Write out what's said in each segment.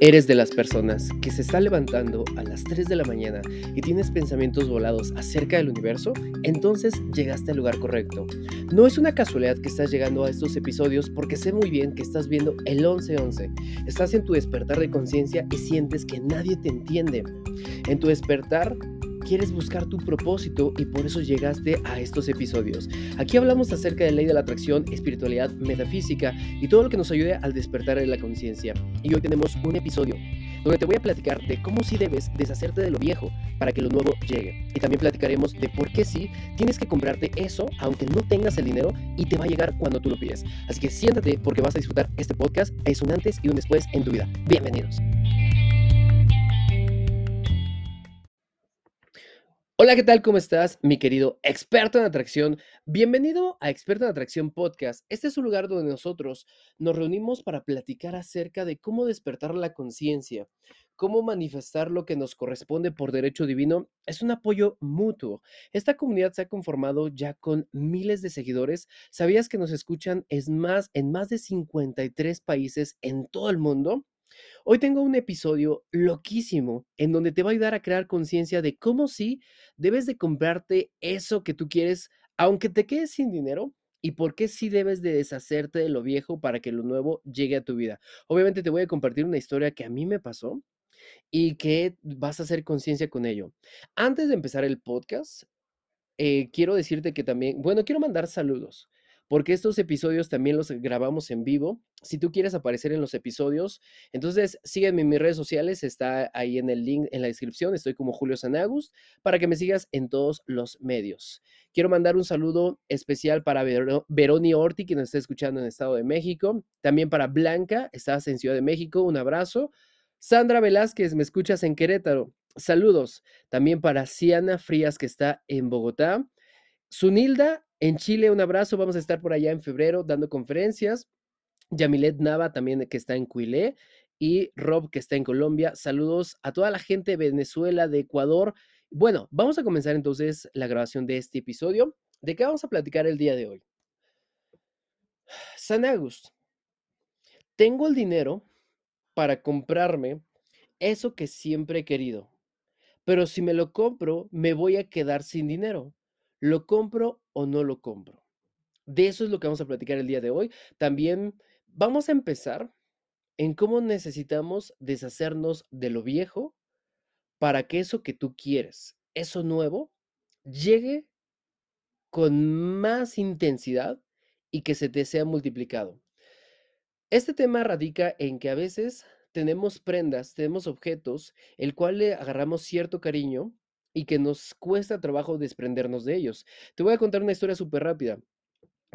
¿Eres de las personas que se está levantando a las 3 de la mañana y tienes pensamientos volados acerca del universo? Entonces llegaste al lugar correcto. No es una casualidad que estás llegando a estos episodios porque sé muy bien que estás viendo el 1111. Estás en tu despertar de conciencia y sientes que nadie te entiende. En tu despertar quieres buscar tu propósito y por eso llegaste a estos episodios. Aquí hablamos acerca de ley de la atracción, espiritualidad, metafísica y todo lo que nos ayude al despertar de la conciencia. Y hoy tenemos un episodio donde te voy a platicar de cómo sí debes deshacerte de lo viejo para que lo nuevo llegue. Y también platicaremos de por qué sí tienes que comprarte eso aunque no tengas el dinero y te va a llegar cuando tú lo pides. Así que siéntate porque vas a disfrutar este podcast. Es un antes y un después en tu vida. Bienvenidos. Hola, ¿qué tal? ¿Cómo estás, mi querido experto en atracción? Bienvenido a Experto en Atracción Podcast. Este es un lugar donde nosotros nos reunimos para platicar acerca de cómo despertar la conciencia, cómo manifestar lo que nos corresponde por derecho divino. Es un apoyo mutuo. Esta comunidad se ha conformado ya con miles de seguidores. ¿Sabías que nos escuchan es más, en más de 53 países en todo el mundo? Hoy tengo un episodio loquísimo en donde te va a ayudar a crear conciencia de cómo sí debes de comprarte eso que tú quieres, aunque te quedes sin dinero, y por qué sí debes de deshacerte de lo viejo para que lo nuevo llegue a tu vida. Obviamente te voy a compartir una historia que a mí me pasó y que vas a hacer conciencia con ello. Antes de empezar el podcast, eh, quiero decirte que también, bueno, quiero mandar saludos porque estos episodios también los grabamos en vivo. Si tú quieres aparecer en los episodios, entonces sígueme en mis redes sociales, está ahí en el link en la descripción, estoy como Julio Sanagust, para que me sigas en todos los medios. Quiero mandar un saludo especial para Veroni Orti, que nos está escuchando en el Estado de México, también para Blanca, estás en Ciudad de México, un abrazo. Sandra Velázquez, me escuchas en Querétaro. Saludos. También para Siana Frías, que está en Bogotá. Sunilda en Chile, un abrazo, vamos a estar por allá en febrero dando conferencias. Yamilet Nava también que está en Cuilé y Rob que está en Colombia. Saludos a toda la gente de Venezuela, de Ecuador. Bueno, vamos a comenzar entonces la grabación de este episodio. ¿De qué vamos a platicar el día de hoy? San Agust. Tengo el dinero para comprarme eso que siempre he querido, pero si me lo compro, me voy a quedar sin dinero. ¿Lo compro o no lo compro? De eso es lo que vamos a platicar el día de hoy. También vamos a empezar en cómo necesitamos deshacernos de lo viejo para que eso que tú quieres, eso nuevo, llegue con más intensidad y que se te sea multiplicado. Este tema radica en que a veces tenemos prendas, tenemos objetos, el cual le agarramos cierto cariño y que nos cuesta trabajo desprendernos de ellos. Te voy a contar una historia súper rápida.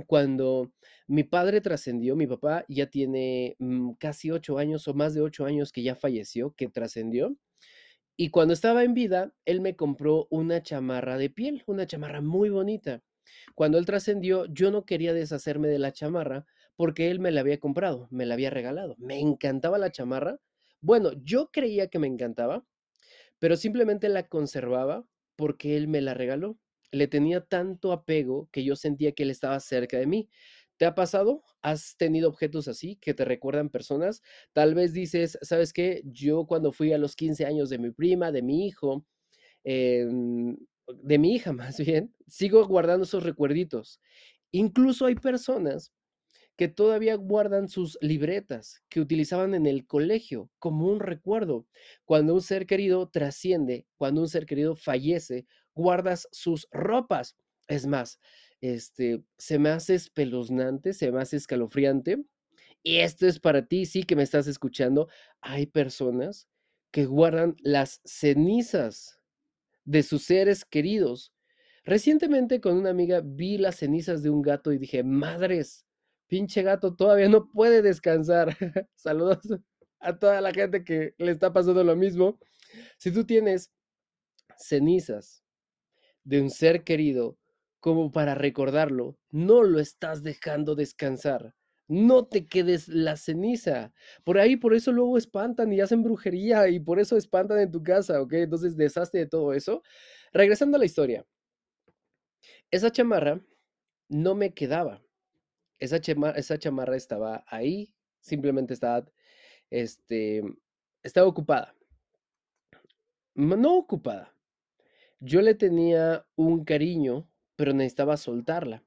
Cuando mi padre trascendió, mi papá ya tiene mm, casi ocho años o más de ocho años que ya falleció, que trascendió. Y cuando estaba en vida, él me compró una chamarra de piel, una chamarra muy bonita. Cuando él trascendió, yo no quería deshacerme de la chamarra porque él me la había comprado, me la había regalado. Me encantaba la chamarra. Bueno, yo creía que me encantaba, pero simplemente la conservaba porque él me la regaló. Le tenía tanto apego que yo sentía que él estaba cerca de mí. ¿Te ha pasado? ¿Has tenido objetos así que te recuerdan personas? Tal vez dices, ¿sabes qué? Yo cuando fui a los 15 años de mi prima, de mi hijo, em, de mi hija más bien, sigo guardando esos recuerditos. Incluso hay personas que todavía guardan sus libretas que utilizaban en el colegio como un recuerdo. Cuando un ser querido trasciende, cuando un ser querido fallece, guardas sus ropas. Es más, este, se me hace espeluznante, se me hace escalofriante. Y esto es para ti, sí que me estás escuchando. Hay personas que guardan las cenizas de sus seres queridos. Recientemente con una amiga vi las cenizas de un gato y dije, madres, pinche gato todavía no puede descansar. Saludos a toda la gente que le está pasando lo mismo. Si tú tienes cenizas de un ser querido como para recordarlo, no lo estás dejando descansar. No te quedes la ceniza. Por ahí, por eso luego espantan y hacen brujería y por eso espantan en tu casa, ¿ok? Entonces, deshazte de todo eso. Regresando a la historia. Esa chamarra no me quedaba esa, esa chamarra estaba ahí, simplemente estaba, este, estaba ocupada. No ocupada. Yo le tenía un cariño, pero necesitaba soltarla.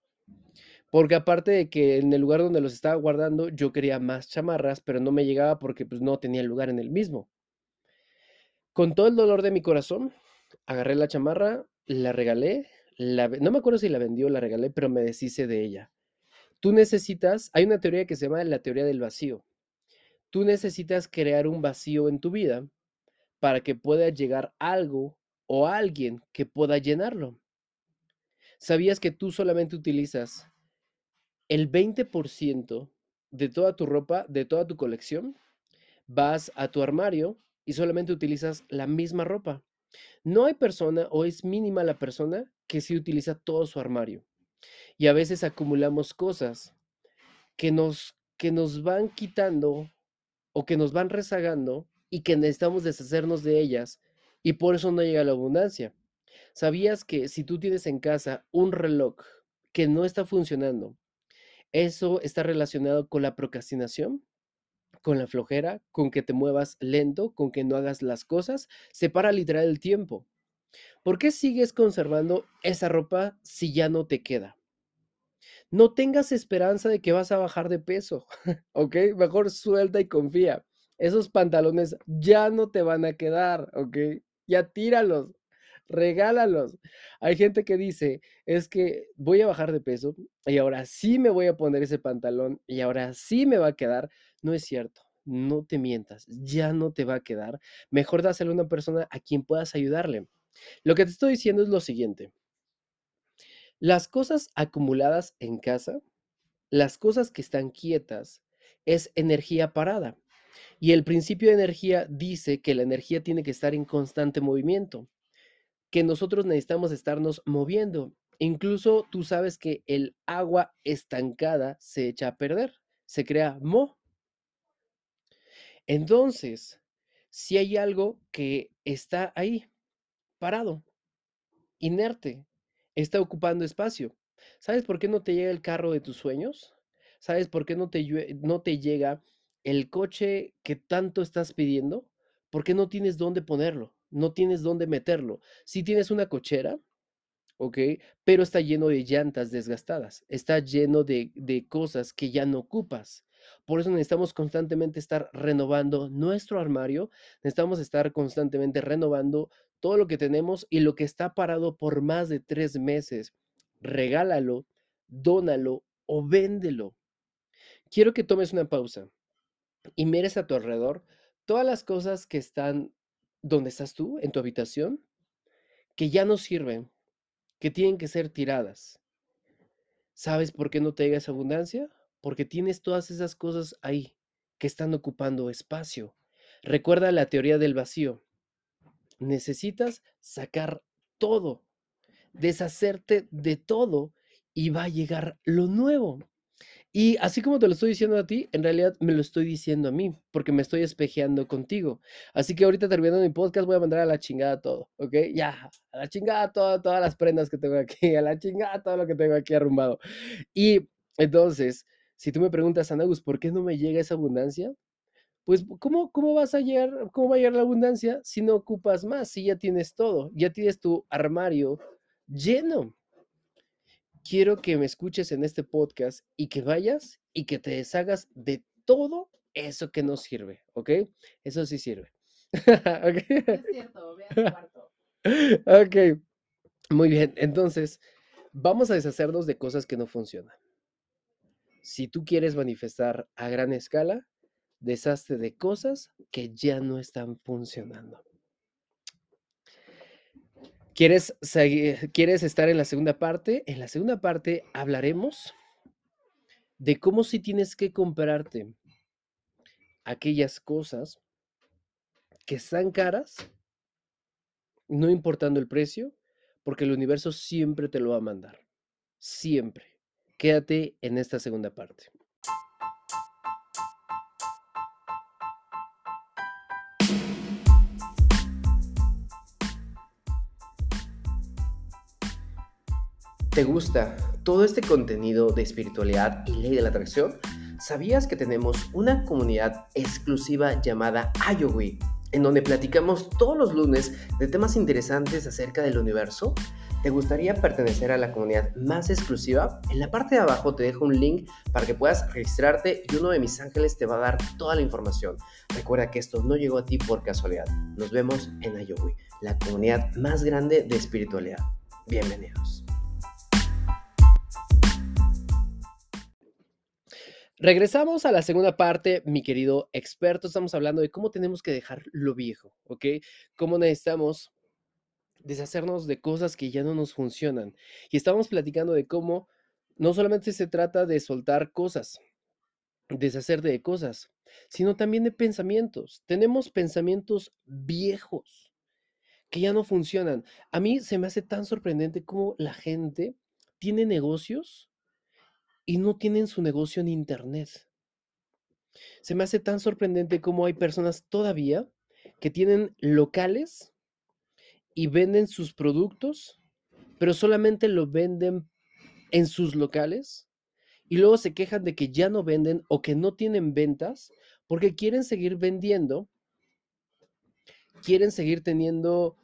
Porque aparte de que en el lugar donde los estaba guardando, yo quería más chamarras, pero no me llegaba porque pues no tenía lugar en el mismo. Con todo el dolor de mi corazón, agarré la chamarra, la regalé, no me acuerdo si la vendió o la regalé, pero me deshice de ella. Tú necesitas, hay una teoría que se llama la teoría del vacío. Tú necesitas crear un vacío en tu vida para que pueda llegar algo o alguien que pueda llenarlo. ¿Sabías que tú solamente utilizas el 20% de toda tu ropa, de toda tu colección? Vas a tu armario y solamente utilizas la misma ropa. No hay persona o es mínima la persona que sí utiliza todo su armario. Y a veces acumulamos cosas que nos, que nos van quitando o que nos van rezagando y que necesitamos deshacernos de ellas y por eso no llega la abundancia. ¿Sabías que si tú tienes en casa un reloj que no está funcionando, eso está relacionado con la procrastinación? con la flojera, con que te muevas lento, con que no hagas las cosas, se para literal el tiempo. ¿Por qué sigues conservando esa ropa si ya no te queda? No tengas esperanza de que vas a bajar de peso, ¿ok? Mejor suelta y confía. Esos pantalones ya no te van a quedar, ¿ok? Ya tíralos, regálalos. Hay gente que dice, es que voy a bajar de peso y ahora sí me voy a poner ese pantalón y ahora sí me va a quedar. No es cierto, no te mientas, ya no te va a quedar. Mejor dáselo a una persona a quien puedas ayudarle. Lo que te estoy diciendo es lo siguiente. Las cosas acumuladas en casa, las cosas que están quietas, es energía parada. Y el principio de energía dice que la energía tiene que estar en constante movimiento, que nosotros necesitamos estarnos moviendo. Incluso tú sabes que el agua estancada se echa a perder, se crea mo. Entonces, si hay algo que está ahí, parado, inerte, está ocupando espacio. ¿Sabes por qué no te llega el carro de tus sueños? ¿Sabes por qué no te, no te llega el coche que tanto estás pidiendo? Porque no tienes dónde ponerlo, no tienes dónde meterlo. Si tienes una cochera, ¿ok? Pero está lleno de llantas desgastadas, está lleno de, de cosas que ya no ocupas. Por eso necesitamos constantemente estar renovando nuestro armario, necesitamos estar constantemente renovando todo lo que tenemos y lo que está parado por más de tres meses. Regálalo, dónalo o véndelo. Quiero que tomes una pausa y mires a tu alrededor todas las cosas que están donde estás tú, en tu habitación, que ya no sirven, que tienen que ser tiradas. ¿Sabes por qué no te llega esa abundancia? porque tienes todas esas cosas ahí que están ocupando espacio. Recuerda la teoría del vacío. Necesitas sacar todo, deshacerte de todo y va a llegar lo nuevo. Y así como te lo estoy diciendo a ti, en realidad me lo estoy diciendo a mí, porque me estoy espejeando contigo. Así que ahorita terminando mi podcast voy a mandar a la chingada todo, ¿ok? Ya, a la chingada todas las prendas que tengo aquí, a la chingada todo lo que tengo aquí arrumbado. Y entonces, si tú me preguntas, Anagus, ¿por qué no me llega esa abundancia? Pues, ¿cómo, ¿cómo vas a llegar, cómo va a llegar la abundancia si no ocupas más, si ya tienes todo, ya tienes tu armario lleno? Quiero que me escuches en este podcast y que vayas y que te deshagas de todo eso que no sirve, ¿ok? Eso sí sirve. ¿Okay? Es cierto, ve cuarto. Ok, muy bien. Entonces, vamos a deshacernos de cosas que no funcionan. Si tú quieres manifestar a gran escala, deshazte de cosas que ya no están funcionando. ¿Quieres, ¿Quieres estar en la segunda parte? En la segunda parte hablaremos de cómo si tienes que comprarte aquellas cosas que están caras, no importando el precio, porque el universo siempre te lo va a mandar. Siempre. Quédate en esta segunda parte. ¿Te gusta todo este contenido de espiritualidad y ley de la atracción? ¿Sabías que tenemos una comunidad exclusiva llamada IOWI, en donde platicamos todos los lunes de temas interesantes acerca del universo? ¿Te gustaría pertenecer a la comunidad más exclusiva? En la parte de abajo te dejo un link para que puedas registrarte y uno de mis ángeles te va a dar toda la información. Recuerda que esto no llegó a ti por casualidad. Nos vemos en IOWI, la comunidad más grande de espiritualidad. Bienvenidos. Regresamos a la segunda parte, mi querido experto. Estamos hablando de cómo tenemos que dejar lo viejo, ¿ok? Cómo necesitamos deshacernos de cosas que ya no nos funcionan. Y estamos platicando de cómo no solamente se trata de soltar cosas, deshacer de cosas, sino también de pensamientos. Tenemos pensamientos viejos que ya no funcionan. A mí se me hace tan sorprendente cómo la gente tiene negocios y no tienen su negocio en Internet. Se me hace tan sorprendente cómo hay personas todavía que tienen locales y venden sus productos, pero solamente lo venden en sus locales y luego se quejan de que ya no venden o que no tienen ventas porque quieren seguir vendiendo, quieren seguir teniendo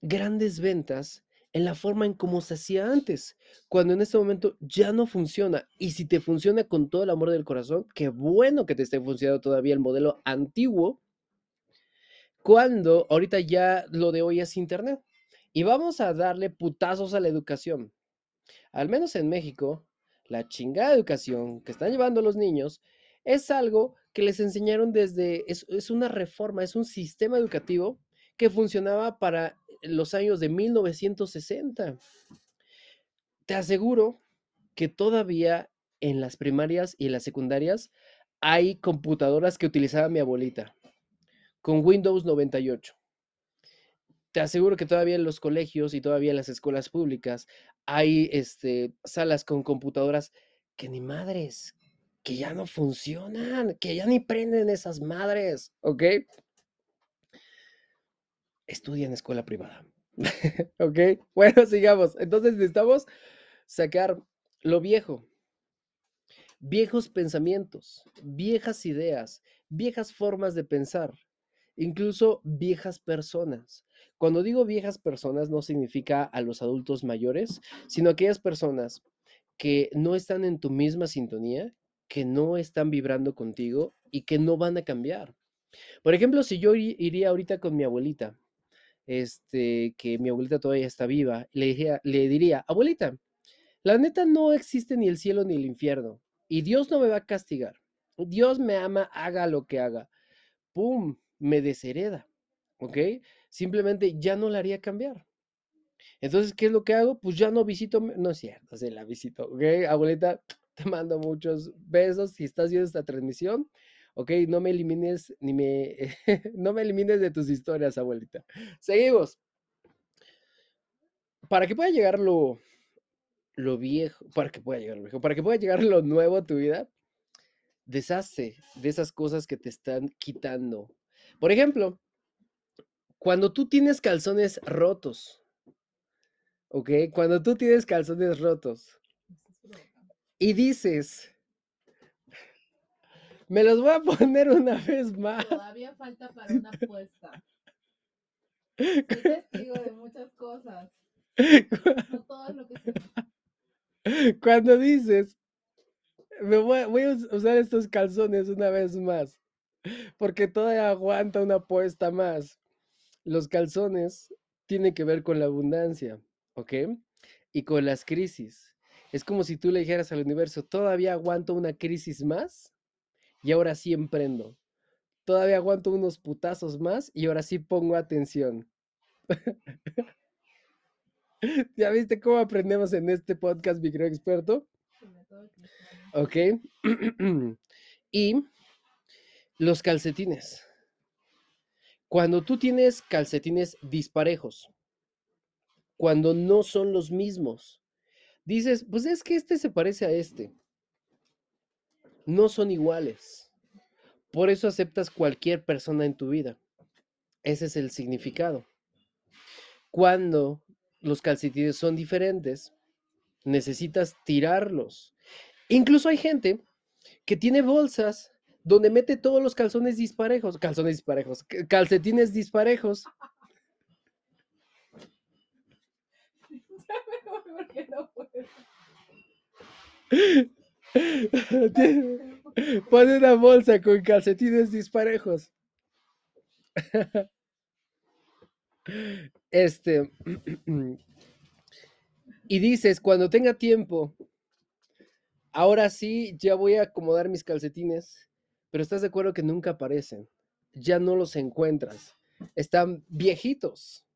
grandes ventas en la forma en cómo se hacía antes, cuando en este momento ya no funciona. Y si te funciona con todo el amor del corazón, qué bueno que te esté funcionando todavía el modelo antiguo, cuando ahorita ya lo de hoy es Internet. Y vamos a darle putazos a la educación. Al menos en México, la chingada educación que están llevando los niños es algo que les enseñaron desde, es, es una reforma, es un sistema educativo que funcionaba para los años de 1960. Te aseguro que todavía en las primarias y en las secundarias hay computadoras que utilizaba mi abuelita con Windows 98. Te aseguro que todavía en los colegios y todavía en las escuelas públicas hay este, salas con computadoras que ni madres, que ya no funcionan, que ya ni prenden esas madres, ¿ok? Estudia en escuela privada. ¿Ok? Bueno, sigamos. Entonces necesitamos sacar lo viejo. Viejos pensamientos, viejas ideas, viejas formas de pensar, incluso viejas personas. Cuando digo viejas personas no significa a los adultos mayores, sino aquellas personas que no están en tu misma sintonía, que no están vibrando contigo y que no van a cambiar. Por ejemplo, si yo iría ahorita con mi abuelita este, que mi abuelita todavía está viva, le, dije, le diría, abuelita, la neta no existe ni el cielo ni el infierno, y Dios no me va a castigar. Dios me ama, haga lo que haga. ¡Pum! Me deshereda. ¿Ok? Simplemente ya no la haría cambiar. Entonces, ¿qué es lo que hago? Pues ya no visito, no es cierto, se la visito, ¿ok? Abuelita, te mando muchos besos si estás viendo esta transmisión. Ok, no me elimines ni me no me elimines de tus historias, abuelita. Seguimos. Para que pueda llegar lo, lo viejo, para que pueda llegar lo viejo, para que pueda llegar lo nuevo a tu vida, deshace de esas cosas que te están quitando. Por ejemplo, cuando tú tienes calzones rotos, ¿ok? Cuando tú tienes calzones rotos y dices, me los voy a poner una vez más. Todavía falta para una apuesta. Soy testigo de muchas cosas. No todo es lo que se... Cuando dices, me voy, voy, a usar estos calzones una vez más, porque todavía aguanta una apuesta más. Los calzones tienen que ver con la abundancia, ¿ok? Y con las crisis. Es como si tú le dijeras al universo, todavía aguanto una crisis más y ahora sí emprendo. Todavía aguanto unos putazos más y ahora sí pongo atención. ¿Ya viste cómo aprendemos en este podcast, mi experto? Ok. y los calcetines. Cuando tú tienes calcetines disparejos, cuando no son los mismos, dices, pues es que este se parece a este no son iguales. Por eso aceptas cualquier persona en tu vida. Ese es el significado. Cuando los calcetines son diferentes, necesitas tirarlos. Incluso hay gente que tiene bolsas donde mete todos los calzones disparejos, calzones disparejos, calcetines disparejos. Pone una bolsa con calcetines disparejos. Este. Y dices, cuando tenga tiempo, ahora sí, ya voy a acomodar mis calcetines, pero estás de acuerdo que nunca aparecen. Ya no los encuentras. Están viejitos.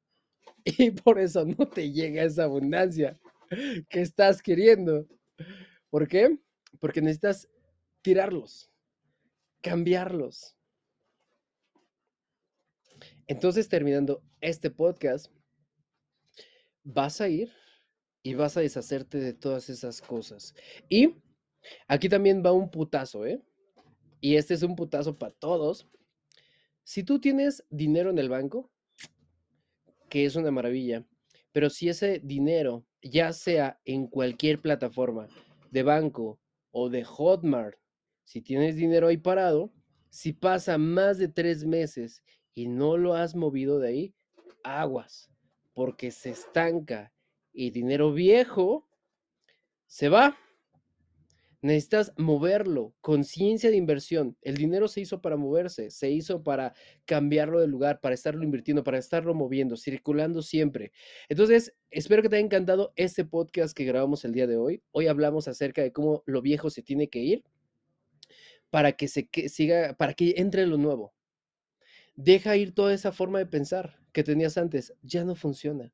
Y por eso no te llega esa abundancia que estás queriendo. ¿Por qué? Porque necesitas tirarlos, cambiarlos. Entonces, terminando este podcast, vas a ir y vas a deshacerte de todas esas cosas. Y aquí también va un putazo, ¿eh? Y este es un putazo para todos. Si tú tienes dinero en el banco, que es una maravilla, pero si ese dinero, ya sea en cualquier plataforma de banco o de Hotmart, si tienes dinero ahí parado, si pasa más de tres meses y no lo has movido de ahí, aguas, porque se estanca y dinero viejo se va. Necesitas moverlo, conciencia de inversión. El dinero se hizo para moverse, se hizo para cambiarlo de lugar, para estarlo invirtiendo, para estarlo moviendo, circulando siempre. Entonces, espero que te haya encantado este podcast que grabamos el día de hoy. Hoy hablamos acerca de cómo lo viejo se tiene que ir para que se siga, para que entre lo nuevo. Deja ir toda esa forma de pensar que tenías antes, ya no funciona.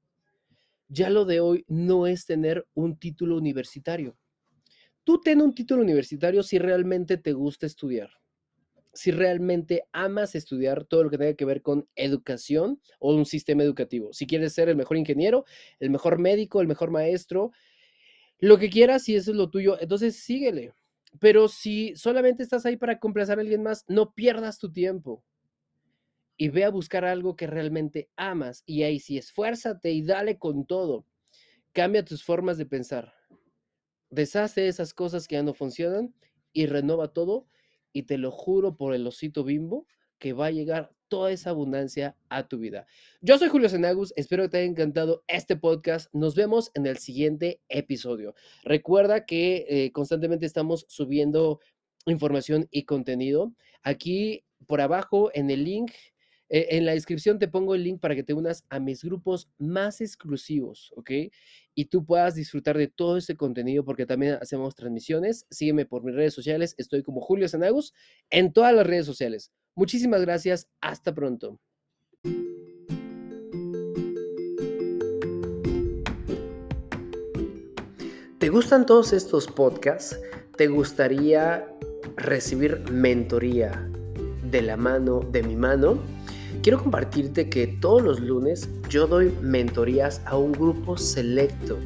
Ya lo de hoy no es tener un título universitario. Tú ten un título universitario si realmente te gusta estudiar, si realmente amas estudiar todo lo que tenga que ver con educación o un sistema educativo. Si quieres ser el mejor ingeniero, el mejor médico, el mejor maestro, lo que quieras, si eso es lo tuyo, entonces síguele. Pero si solamente estás ahí para complacer a alguien más, no pierdas tu tiempo y ve a buscar algo que realmente amas. Y ahí sí, esfuérzate y dale con todo. Cambia tus formas de pensar. Deshace esas cosas que ya no funcionan y renova todo. Y te lo juro por el osito bimbo que va a llegar toda esa abundancia a tu vida. Yo soy Julio Senagus, espero que te haya encantado este podcast. Nos vemos en el siguiente episodio. Recuerda que eh, constantemente estamos subiendo información y contenido. Aquí por abajo en el link eh, en la descripción te pongo el link para que te unas a mis grupos más exclusivos, ¿ok? Y tú puedas disfrutar de todo este contenido porque también hacemos transmisiones. Sígueme por mis redes sociales. Estoy como Julio Sanagus en todas las redes sociales. Muchísimas gracias. Hasta pronto. ¿Te gustan todos estos podcasts? ¿Te gustaría recibir mentoría de la mano, de mi mano? Quiero compartirte que todos los lunes yo doy mentorías a un grupo selecto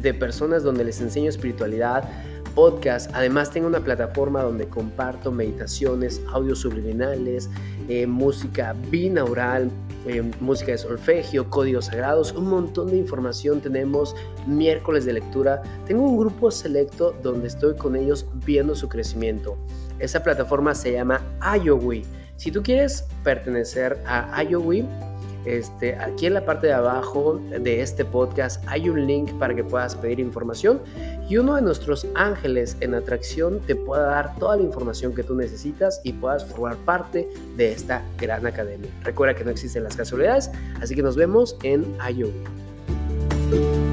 de personas donde les enseño espiritualidad, podcast. Además tengo una plataforma donde comparto meditaciones, audios subliminales, eh, música binaural, eh, música de solfegio, códigos sagrados, un montón de información tenemos miércoles de lectura. Tengo un grupo selecto donde estoy con ellos viendo su crecimiento. Esa plataforma se llama IOWI si tú quieres pertenecer a IOWI, este, aquí en la parte de abajo de este podcast hay un link para que puedas pedir información y uno de nuestros ángeles en atracción te pueda dar toda la información que tú necesitas y puedas formar parte de esta gran academia. Recuerda que no existen las casualidades, así que nos vemos en IOWI.